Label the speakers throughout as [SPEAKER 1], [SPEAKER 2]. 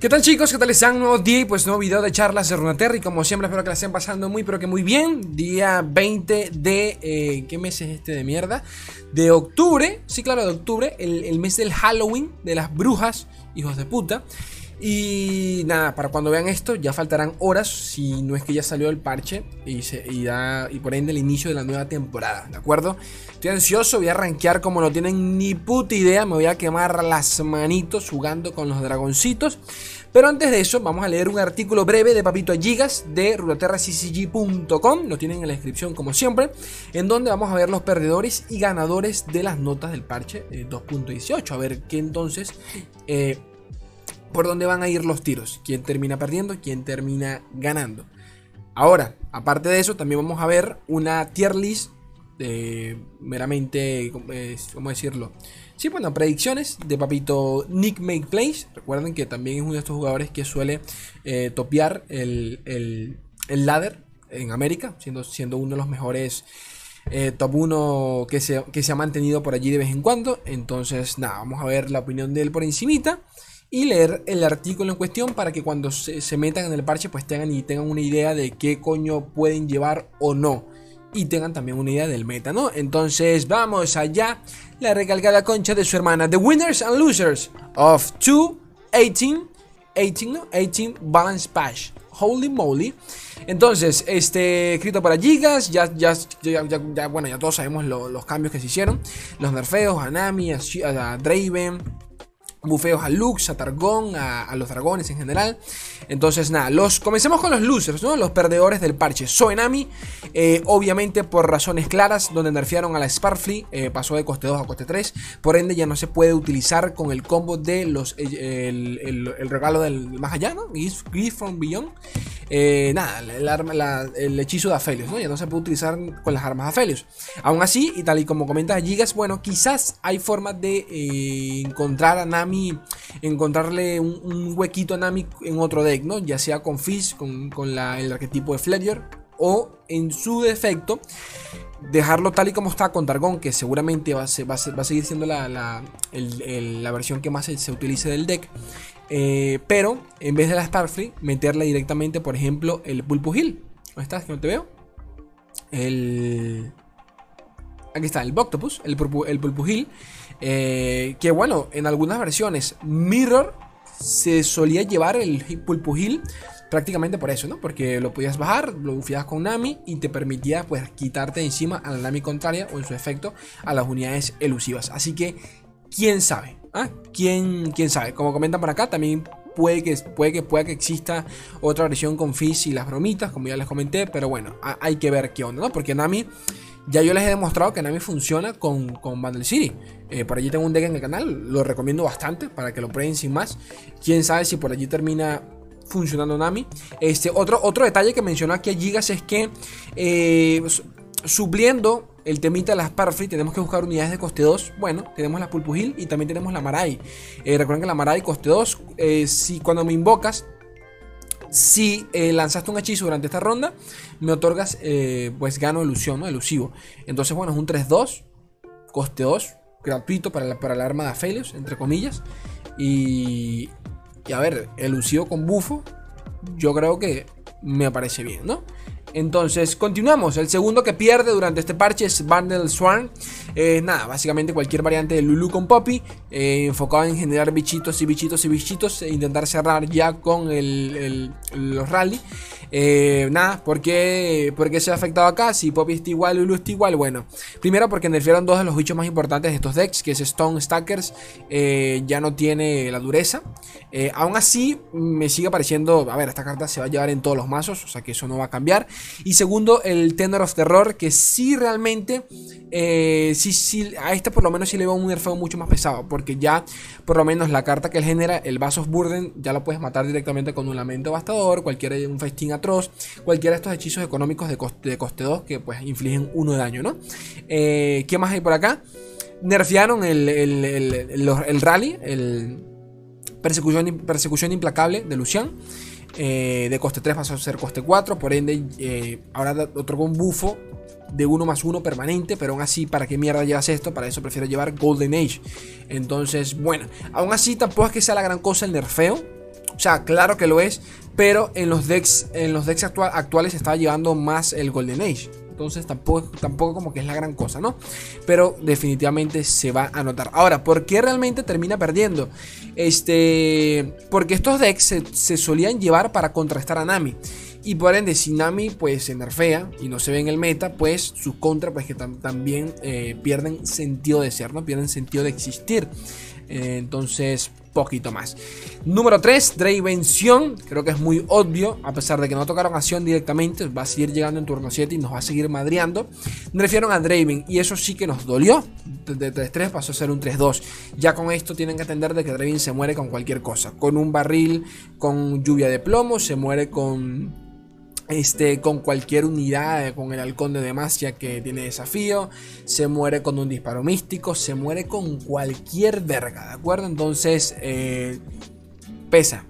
[SPEAKER 1] ¿Qué tal chicos? ¿Qué tal están? Nuevo día y pues nuevo video de charlas de Runeterra y como siempre espero que la estén pasando muy pero que muy bien Día 20 de... Eh, ¿Qué mes es este de mierda? De octubre, sí claro de octubre, el, el mes del Halloween, de las brujas, hijos de puta y nada, para cuando vean esto ya faltarán horas si no es que ya salió el parche y, da, y por ende el inicio de la nueva temporada, ¿de acuerdo? Estoy ansioso, voy a rankear como no tienen ni puta idea, me voy a quemar las manitos jugando con los dragoncitos. Pero antes de eso, vamos a leer un artículo breve de Papito Gigas de ruloterraccg.com, lo tienen en la descripción como siempre, en donde vamos a ver los perdedores y ganadores de las notas del parche 2.18. A ver qué entonces... Eh, por dónde van a ir los tiros, quién termina perdiendo, quién termina ganando. Ahora, aparte de eso, también vamos a ver una tier list de meramente, ¿cómo decirlo? Sí, bueno, predicciones de papito Nick Make Plays. Recuerden que también es uno de estos jugadores que suele eh, topear el, el, ladder en América, siendo, siendo uno de los mejores eh, top 1 que se, que se ha mantenido por allí de vez en cuando. Entonces, nada, vamos a ver la opinión de él por encimita y leer el artículo en cuestión para que cuando se, metan en el parche pues tengan y tengan una idea de qué coño pueden llevar o no. Y tengan también una idea del meta, ¿no? Entonces vamos allá. La recalcada concha de su hermana. The winners and losers of 218 18, ¿no? 18 Balance Patch. Holy moly. Entonces, este, escrito para Gigas, ya, ya, bueno, ya todos sabemos los cambios que se hicieron. Los nerfeos, a Nami, a Draven, bufeos a Lux, a Targón, a, los dragones en general. Entonces, nada, los, comencemos con los losers, ¿no? Los perdedores del parche. Soenami, eh, obviamente por razones claras, donde nerfearon a la Sparfly, eh, pasó de coste 2 a coste 3. Por ende, ya no se puede utilizar con el combo de los eh, el, regalo del más allá, ¿no? Gift from Beyond. Nada, el, arma, el hechizo de Aphelios, ¿no? Ya no se puede utilizar con las armas de Aphelios. Aún así, y tal y como comenta Gigas, bueno, quizás hay formas de encontrar a Nami, encontrarle un, huequito a Nami en otro deck, ¿no? Ya sea con Fizz, con, el arquetipo de Fledger, o en su defecto, dejarlo tal y como está con Targon, que seguramente va a, seguir siendo la, la, la versión que más se, utilice del deck. Eh, pero en vez de la Starfleet, meterle directamente, por ejemplo, el Pulpo Hill. ¿Dónde estás? Que no te veo. El. Aquí está, el Octopus, el, el Pulpo Hill. Eh, que bueno, en algunas versiones Mirror se solía llevar el Pulpo Hill prácticamente por eso, ¿no? Porque lo podías bajar, lo bufiabas con Nami y te permitía pues quitarte encima a la Nami contraria o en su efecto a las unidades elusivas. Así que, quién sabe. ¿Ah? ¿Quién, ¿Quién sabe? Como comentan por acá, también puede que, puede que, pueda que exista otra versión con Fizz y las bromitas, como ya les comenté, pero bueno, hay que ver qué onda, ¿no? Porque Nami, ya yo les he demostrado que Nami funciona con, con Bundle City. Eh, por allí tengo un deck en el canal, lo recomiendo bastante para que lo prueben sin más. Quién sabe si por allí termina funcionando Nami. Este, otro, otro detalle que mencionó aquí a Gigas es que eh, supliendo el temita de las Parfrey, tenemos que buscar unidades de coste 2. Bueno, tenemos la Pulpugil y también tenemos la Marai. Eh, recuerden que la Marai coste 2, eh, si cuando me invocas, si eh, lanzaste un hechizo durante esta ronda, me otorgas, pues gano ilusión, ¿no? Elusivo. Entonces, bueno, es un 3-2, coste 2, gratuito para la, para la arma de Aphelios, entre comillas. Y, y a ver, elusivo con bufo, yo creo que me parece bien, ¿no? Entonces, continuamos. El segundo que pierde durante este parche es Bundle Swarm. Eh, nada, básicamente cualquier variante de Lulu con Poppy. Eh, enfocado en generar bichitos y bichitos y bichitos. E intentar cerrar ya con el, los rally. Eh, nada, ¿por qué, se ha afectado acá? Si Poppy está igual, Lulu está igual. Bueno, primero porque nerfearon dos de los bichos más importantes de estos decks, que es Stone Stackers, ya no tiene la dureza. Aún así, me sigue pareciendo, a ver, esta carta se va a llevar en todos los mazos, o sea que eso no va a cambiar. Y segundo, el Tender of Terror, que sí realmente, sí, sí, a esta por lo menos sí le veo un nerfeo mucho más pesado, porque ya por lo menos la carta que él genera, el Vasos Burden, ya lo puedes matar directamente con un Lamento Bastador, cualquier un festín atroz, cualquiera de estos hechizos económicos de coste, de coste 2 que pues infligen uno de daño, ¿no? Eh, ¿Qué más hay por acá? Nerfearon el, el, rally, el persecución, persecución implacable de Lucian. Eh, de coste 3 pasó a ser coste 4, por ende eh, ahora otorgó un bufo de 1 más 1 permanente, pero aún así, ¿para qué mierda llevas esto? Para eso prefiero llevar Golden Age. Entonces, bueno, aún así tampoco es que sea la gran cosa el nerfeo. sea, claro que lo es, pero en los decks, en los decks actuales estaba llevando más el Golden Age. Entonces tampoco, tampoco como que es la gran cosa, ¿no? Pero definitivamente se va a notar. Ahora, ¿por qué realmente termina perdiendo? Este, porque estos decks se, solían llevar para contrastar a Nami. Y por ende, si Nami pues se nerfea y no se ve en el meta, pues sus contra pues que también eh, pierden sentido de ser, ¿no? Pierden sentido de existir. Eh, entonces, poquito más. Número 3, Dravención. Creo que es muy obvio, a pesar de que no tocaron acción directamente, va a seguir llegando en turno 7 y nos va a seguir madreando. Nerfearon a Draven y eso sí que nos dolió. De 3-3 pasó a ser un 3-2. Ya con esto tienen que entender de que Draven se muere con cualquier cosa. Con un barril, con lluvia de plomo, se muere con este, con cualquier unidad, con el halcón de Demacia que tiene desafío, se muere con un disparo místico, se muere con cualquier verga, ¿de acuerdo? Entonces, eh, pesa,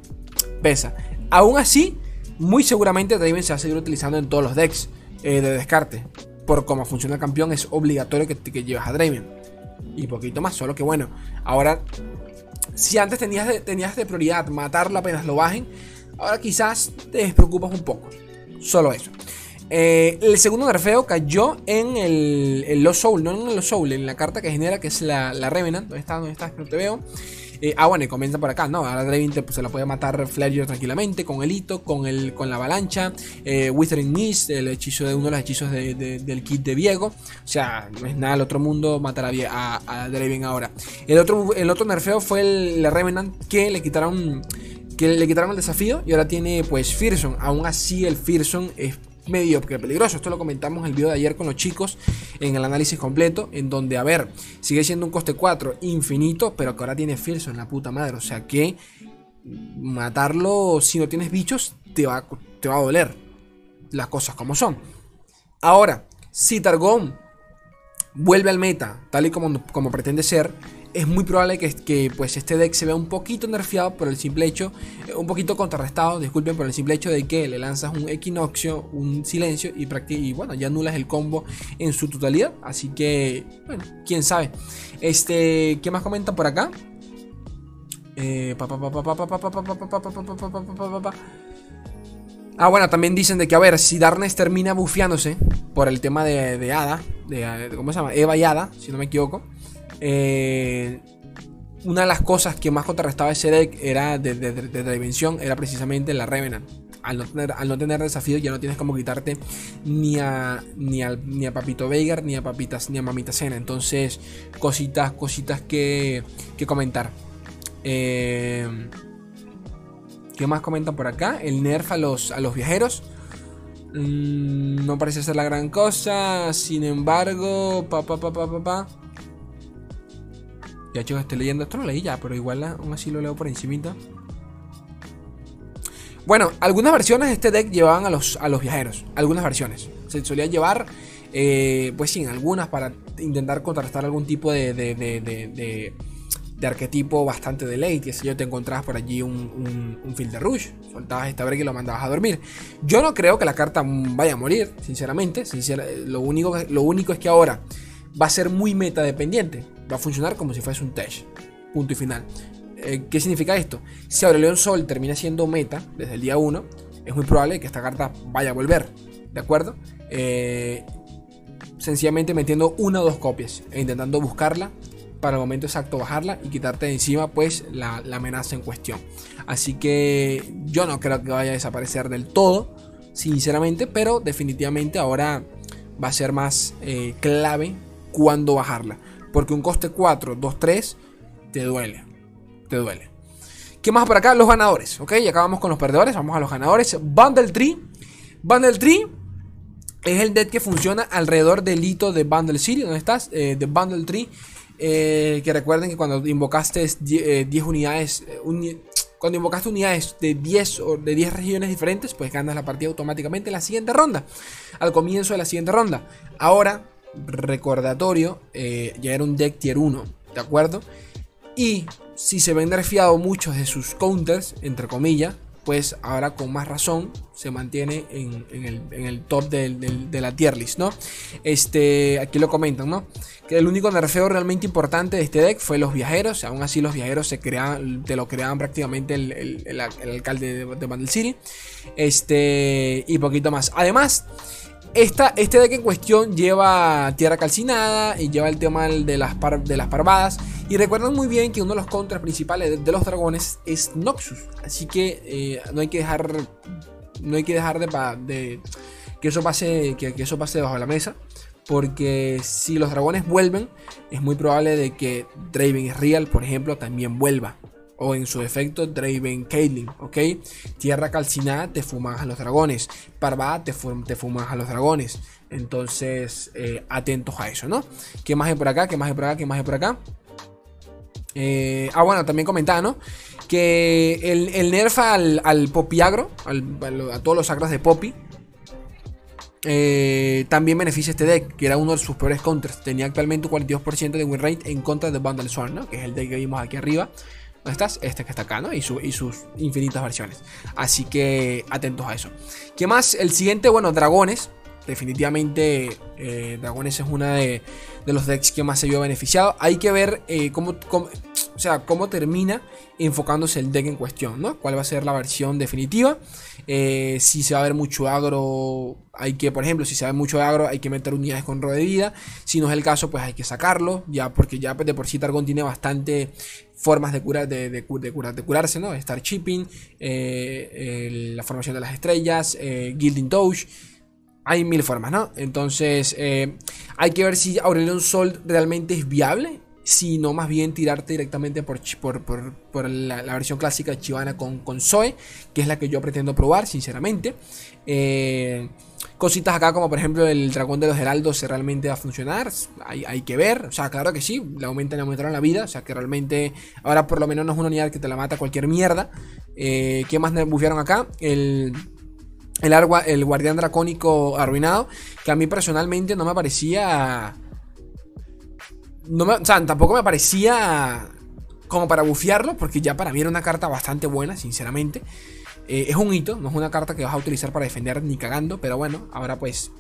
[SPEAKER 1] pesa. Aún así, muy seguramente Draven se va a seguir utilizando en todos los decks eh, de descarte. Por cómo funciona el campeón, es obligatorio que, que lleves a Draven. Y poquito más, solo que bueno, ahora, si antes tenías tenías de prioridad matarlo apenas lo bajen, ahora quizás te despreocupas un poco. Solo eso. Eh, el segundo nerfeo cayó en el, el, Lost Soul, no en el Lost Soul, en la carta que genera, que es la, la Revenant. ¿Dónde está? ¿Dónde está? No te veo. Eh, ah, bueno, y comienza por acá, ¿no? Ahora Draven pues, se la puede matar Flareon tranquilamente, con el hito, con, el, con la avalancha, eh, Withering Mist, el hechizo de uno de los hechizos del kit de Viego. O sea, no es nada del otro mundo matar a, a, Draven ahora. El otro, el otro nerfeo fue el, la Revenant que le quitaron que le quitaron el desafío y ahora tiene pues Fearson. Aún así el Fearson es medio peligroso. Esto lo comentamos en el video de ayer con los chicos en el análisis completo, en donde, a ver, sigue siendo un coste 4 infinito, pero que ahora tiene Fearson, la puta madre. O sea que matarlo si no tienes bichos te va, te va a doler. Las cosas como son. Ahora, si Targon vuelve al meta, tal y como, como pretende ser, es muy probable que, pues este deck se vea un poquito nerfeado por el simple hecho, eh, un poquito contrarrestado, disculpen, por el simple hecho de que le lanzas un equinoccio, un silencio y, y bueno, ya anulas el combo en su totalidad. Así que, bueno, quién sabe. Este, ¿qué más comentan por acá? Ah, bueno, también dicen de que, a ver, si Darnes termina bufeándose por el tema de, de Ada, de, ¿cómo se llama? Eva y Ada, si no me equivoco. Eh, una de las cosas que más contrarrestaba ese deck era de, de, dimensión era precisamente la Revenant. Al no, tener, al no tener desafío ya no tienes como quitarte ni a, ni a, ni a Papito Veigar ni a Papitas ni a Mamita Cena. Entonces, cositas, cositas que, que comentar. Eh, ¿Qué más comentan por acá? El nerf a los, a los viajeros. Mm, no parece ser la gran cosa. Sin embargo, pa pa pa pa pa pa. Ya chicos, estoy leyendo esto, lo leí ya, pero igual aún así lo leo por encimita. Bueno, algunas versiones de este deck llevaban a los, a los viajeros. Algunas versiones. Se solía llevar, eh, pues sí, algunas para intentar contrarrestar algún tipo de, de, de, de, arquetipo bastante de late. Que si yo te encontrabas por allí un, un, field de rush, soltabas esta break y lo mandabas a dormir. Yo no creo que la carta vaya a morir, sinceramente. lo, único, lo único es que ahora va a ser muy meta dependiente va a funcionar como si fuese un test. Punto y final. Eh, ¿Qué significa esto? Si Aurelion Sol termina siendo meta desde el día 1, es muy probable que esta carta vaya a volver. ¿De acuerdo? Eh, sencillamente metiendo una o dos copias e intentando buscarla para el momento exacto bajarla y quitarte de encima pues la, amenaza en cuestión. Así que yo no creo que vaya a desaparecer del todo, sinceramente, pero definitivamente ahora va a ser más eh, clave cuando bajarla. Porque un coste 4, 2, 3 te duele. Te duele. ¿Qué más por acá? Los ganadores. Ok, ya acabamos con los perdedores. Vamos a los ganadores. Bundle Tree. Bundle Tree es el deck que funciona alrededor del hito de Bundle City. ¿Dónde estás? Eh, de Bundle Tree. Eh, que recuerden que cuando invocaste 10 eh, unidades. cuando invocaste unidades de 10 o de 10 regiones diferentes, pues ganas la partida automáticamente en la siguiente ronda. Al comienzo de la siguiente ronda. Ahora recordatorio, eh, ya era un deck tier 1, ¿de acuerdo? Y si se ven nerfeado muchos de sus counters, entre comillas, pues ahora con más razón se mantiene en, el, top de la tier list, ¿no? Este, aquí lo comentan, ¿no? Que el único nerfeo realmente importante de este deck fue los viajeros. Aún así, los viajeros se creaban, te lo creaban prácticamente el, alcalde de, de City. Este, y poquito más. Además, este deck en cuestión lleva tierra calcinada y lleva el tema de las, de las parvadas. Y recuerdan muy bien que uno de los contras principales de, los dragones es Noxus. Así que eh, no hay que dejar. No hay que dejar de, que eso pase. Que, eso pase bajo la mesa. Porque si los dragones vuelven, es muy probable de que Draven Real, por ejemplo, también vuelva o en su defecto Draven Caitlyn, ¿ok? Tierra calcinada te fumas a los dragones, Parvada te, te fumas a los dragones. Entonces, eh, atentos a eso, ¿no? ¿Qué más hay por acá? ¿Qué más hay por acá? ¿Qué más hay por acá? Eh, ah, bueno, también comentaba, ¿no? Que el, el nerf al, Popiagro, a todos los sacros de Poppy, eh, también beneficia este deck, que era uno de sus peores counters. Tenía actualmente un 42% de win rate en contra de Bundle Swarm, ¿no? Que es el deck que vimos aquí arriba. ¿Dónde estás? Este que está acá, ¿no? Y, y, sus infinitas versiones. Así que atentos a eso. ¿Qué más? El siguiente, bueno, dragones. Definitivamente, eh, dragones es una de, los decks que más se vio beneficiado. Hay que ver eh, cómo, sea, cómo termina enfocándose el deck en cuestión, ¿no? ¿Cuál va a ser la versión definitiva? Eh, si se va a ver mucho agro, hay que, por ejemplo, si se va a ver mucho agro, hay que meter unidades con ro de vida. Si no es el caso, pues hay que sacarlo, ya porque ya de por sí Targon tiene bastante formas de, curar, de, de, de curarse, ¿no? Star Chipping, eh, la formación de las estrellas, eh, Gilding Touch. Hay mil formas, ¿no? Entonces, hay que ver si Aurelion Sol realmente es viable. Si no, más bien tirarte directamente por, por, la, versión clásica Chivana con, con Zoe, que es la que yo pretendo probar, sinceramente. Eh, Cositas acá como por ejemplo el dragón de los heraldos se realmente va a funcionar. Hay, que ver. O sea, claro que sí. Le aumentan y aumentaron la vida. O sea que realmente ahora por lo menos no es una unidad que te la mata cualquier mierda. Eh, ¿Qué más bufearon acá? El... El, el guardián dracónico arruinado. Que a mí personalmente no me parecía. No o sea, tampoco me parecía como para bufearlo. Porque ya para mí era una carta bastante buena, sinceramente. Eh, es un hito, no es una carta que vas a utilizar para defender ni cagando, pero bueno, ahora pues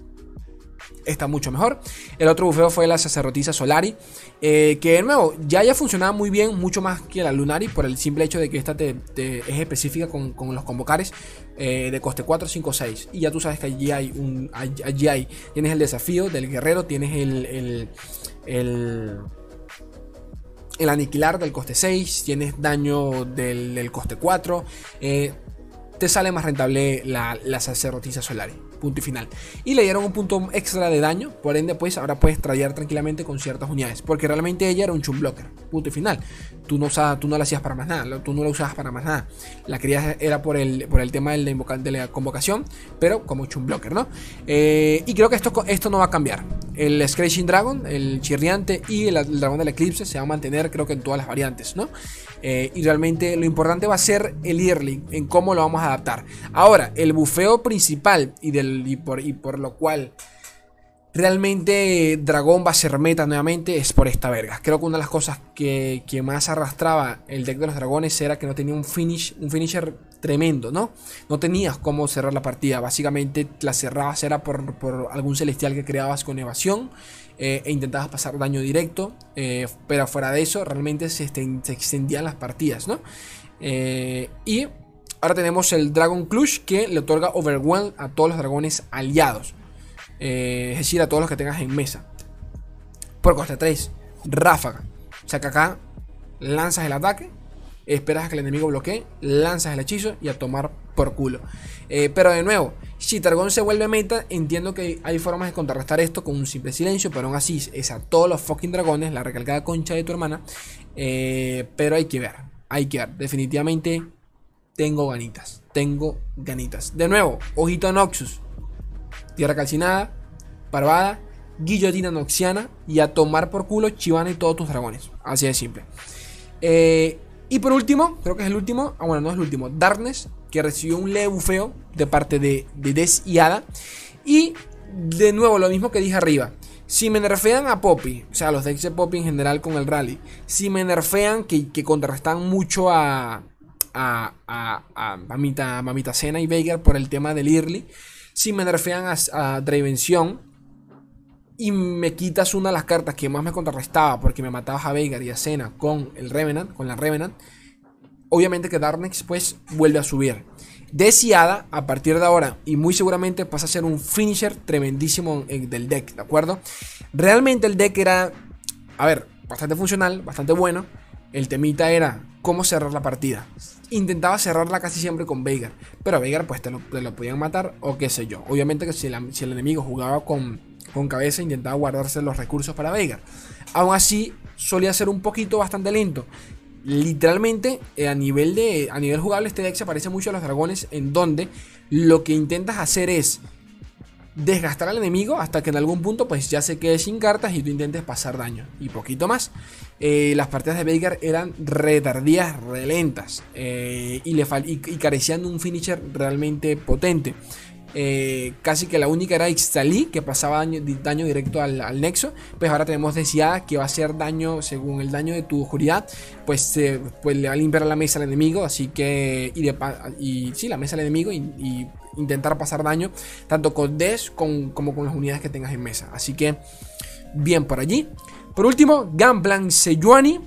[SPEAKER 1] está mucho mejor. El otro bufeo fue la sacerdotisa Solari, eh, que de nuevo ya ya funcionaba muy bien, mucho más que la Lunari, por el simple hecho de que esta te, es específica con, los convocares eh, de coste 4, 5, 6. Y ya tú sabes que allí hay un. Allí hay, tienes el desafío del guerrero, tienes el, el aniquilar del coste 6, tienes daño del, del coste 4, eh, te sale más rentable la, la sacerdotisa Solari. Punto y final. Y le dieron un punto extra de daño. Por ende, pues ahora puedes traer tranquilamente con ciertas unidades. Porque realmente ella era un chum blocker. Punto y final. Tú no, tú no la hacías para más nada. Tú no la usabas para más nada. La querías era por el, por el tema de la, de la convocación. Pero como chum blocker, ¿no? Eh, y creo que esto, esto no va a cambiar. El Scratching Dragon, el chirriante y el, el dragón del eclipse se va a mantener, creo que en todas las variantes, ¿no? Eh, y realmente lo importante va a ser el early, en cómo lo vamos a adaptar. Ahora, el bufeo principal y, del, y, por, y por lo cual realmente Dragón va a ser meta nuevamente es por esta verga. Creo que una de las cosas que, más arrastraba el deck de los dragones era que no tenía un finish, un finisher tremendo, ¿no? No tenías cómo cerrar la partida. Básicamente la cerrabas era por, por algún celestial que creabas con evasión eh, e intentabas pasar daño directo, eh, pero fuera de eso realmente se, extendían las partidas, ¿no? Eh, y ahora tenemos el Dragon Clutch que le otorga Overwhelm a todos los dragones aliados, es decir, a todos los que tengas en mesa. Por coste 3, ráfaga. O sea que acá lanzas el ataque, esperas a que el enemigo bloquee, lanzas el hechizo y a tomar por culo. pero de nuevo, si Targon se vuelve meta, entiendo que hay formas de contrarrestar esto con un simple silencio, pero aún así es a todos los fucking dragones, la recalcada concha de tu hermana. Eh, pero hay que ver, hay que ver. Definitivamente tengo ganitas, tengo ganitas. De nuevo, ojito Noxus, tierra calcinada, parvada, guillotina noxiana y a tomar por culo Chivana y todos tus dragones. Así de simple. Eh, y por último, creo que es el último, ah bueno, no es el último, Darkness que recibió un leve bufeo de parte de, de Des y Ada. Y de nuevo, lo mismo que dije arriba. Si me nerfean a Poppy, o sea, los decks de Poppy en general con el rally, si me nerfean que, que contrarrestan mucho a, Mamita, Mamita Cena y Veigar por el tema del Early. Si me nerfean a, a Dravención y me quitas una de las cartas que más me contrarrestaba porque me matabas a Veigar y a Cena con el Revenant, con la Revenant, obviamente que Darnex pues vuelve a subir. Deseada a partir de ahora y muy seguramente pasa a ser un finisher tremendísimo del deck, ¿de acuerdo? Realmente el deck era, a ver, bastante funcional, bastante bueno. El temita era cómo cerrar la partida. Intentaba cerrarla casi siempre con Veigar, pero Veigar pues te lo, podían matar o qué sé yo. Obviamente que si, si el enemigo jugaba con, con cabeza intentaba guardarse los recursos para Veigar. Aún así solía ser un poquito bastante lento literalmente eh, a nivel de a nivel jugable este deck se parece mucho a los dragones en donde lo que intentas hacer es desgastar al enemigo hasta que en algún punto pues ya se quede sin cartas y tú intentes pasar daño y poquito más. Eh, las partidas de Veigar eran retardías relentas eh, y, le y, carecían de un finisher realmente potente eh, casi que la única era Ixtalí, que pasaba daño, directo al, nexo. Pues ahora tenemos Deseada, que va a hacer daño según el daño de tu oscuridad. Pues, pues le va a limpiar la mesa al enemigo. Así que. Y, y sí, la mesa al enemigo. Y, intentar pasar daño. Tanto con Des como con las unidades que tengas en mesa. Así que. Bien por allí. Por último, Gunplan Sejuani.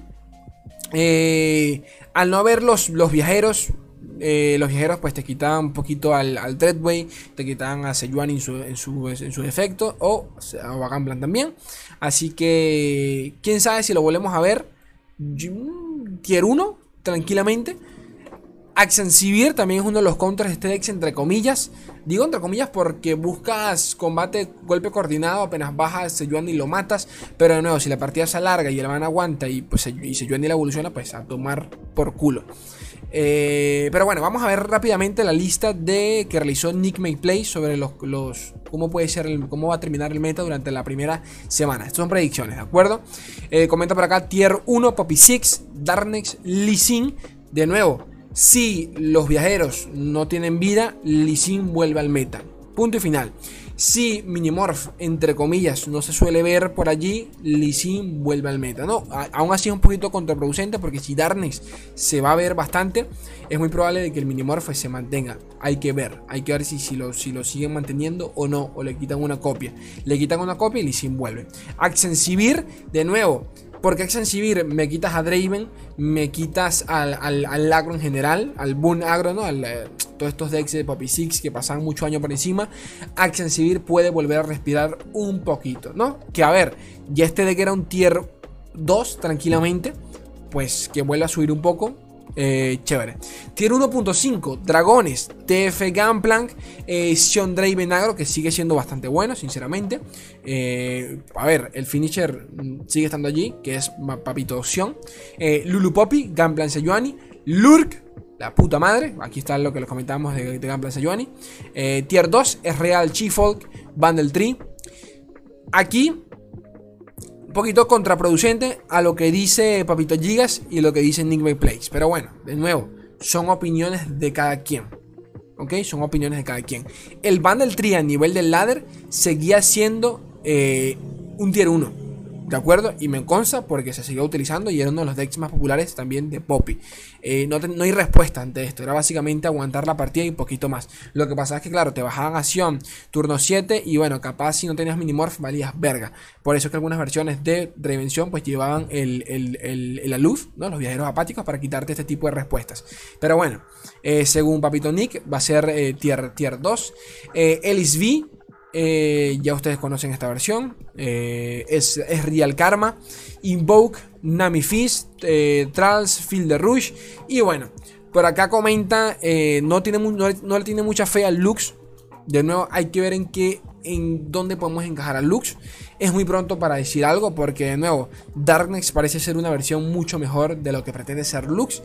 [SPEAKER 1] Eh, al no haber los, los viajeros, eh, los viajeros pues te quitaban un poquito al, al Dreadway, te quitaban a Sejuani en su, en su, en su o, a Gamblan también. Así que, quién sabe si lo volvemos a ver. Tier 1, tranquilamente. Accensivir también es uno de los contras de este deck, entre comillas. Digo entre comillas porque buscas combate golpe coordinado, apenas bajas Sejuani y lo matas. Pero de nuevo, si la partida se alarga y el man aguanta y, pues, y Sejuani la evoluciona, pues a tomar por culo. Eh, pero bueno, vamos a ver rápidamente la lista de que realizó Nick Mayplay sobre los, cómo puede ser cómo va a terminar el meta durante la primera semana. Estas son predicciones, ¿de acuerdo? Eh, comenta por acá Tier 1, Poppy 6, Darnex, Lee. De nuevo, si los viajeros no tienen vida, Lee vuelve al meta. Punto y final. Si Minimorph, entre comillas, no se suele ver por allí, Lee vuelve al meta. No, aún así es un poquito contraproducente porque si Darnex se va a ver bastante, es muy probable de que el Minimorph se mantenga. Hay que ver, hay que ver si, si, lo, si lo siguen manteniendo o no, o le quitan una copia. Le quitan una copia y Lee Sin vuelve. Accensivir, de nuevo, porque Accensivir me quitas a Draven, me quitas al, al, agro en general, al Boon agro, ¿no? Eh, todos estos decks de Poppy Six que pasan mucho año por encima. Accensivir puede volver a respirar un poquito, ¿no? Que a ver, ya este deck era un tier 2 tranquilamente, pues que vuelva a subir un poco. Eh, chévere. Tier 1.5, Dragones, TF Gunplank, eh, Sion Draven que sigue siendo bastante bueno, sinceramente. Eh, a ver, el finisher mm, sigue estando allí, que es Papito Sion. Eh, Lulu Poppy, Gunplank Sejuani, Lurk, la puta madre. Aquí está lo que les comentamos de, de Gunplank Sejuani. tier 2 es Real Chifolk, Bundle Tree. Aquí poquito contraproducente a lo que dice Papito Gigas y lo que dice Nick Place. Pero bueno, de nuevo, son opiniones de cada quien. ¿Ok? Son opiniones de cada quien. El Bundle Tree a nivel del ladder seguía siendo eh, un tier 1. ¿De acuerdo? Y me consta porque se siguió utilizando y era uno de los decks más populares también de Poppy. Eh, no, hay respuesta ante esto. Era básicamente aguantar la partida y poquito más. Lo que pasa es que, claro, te bajaban acción turno 7 y bueno, capaz si no tenías minimorph valías verga. Por eso es que algunas versiones de Revención pues llevaban el, la luz, ¿no? Los viajeros apáticos para quitarte este tipo de respuestas. Pero bueno, eh, según Papito Nick, va a ser eh, tier, tier 2. Ellis V eh, ya ustedes conocen esta versión. Eh, es, Real Karma. Invoke, Nami Fist, eh, Field de Rush. Y bueno, por acá comenta, no, tiene no, le tiene mucha fe al Lux. De nuevo, hay que ver en qué, en dónde podemos encajar al Lux. Es muy pronto para decir algo, porque de nuevo, Darkness parece ser una versión mucho mejor de lo que pretende ser Lux.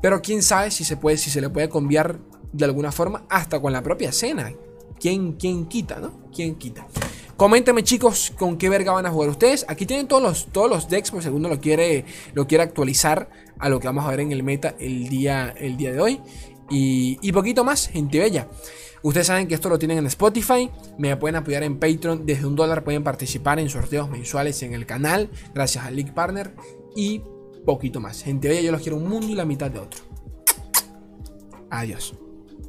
[SPEAKER 1] Pero quién sabe si se puede, si se le puede cambiar de alguna forma, hasta con la propia escena. ¿Quién, quién quita, no? ¿Quién quita? Coméntame chicos con qué verga van a jugar ustedes. Aquí tienen todos los, todos los decks por segundo lo quiere, lo quiere actualizar a lo que vamos a ver en el meta el día, el día de hoy. Y, y poquito más, gente bella. Ustedes saben que esto lo tienen en Spotify. Me pueden apoyar en Patreon. Desde un dólar pueden participar en sorteos mensuales en el canal. Gracias al Link Partner. Y poquito más. Gente bella, yo los quiero un mundo y la mitad de otro. Adiós.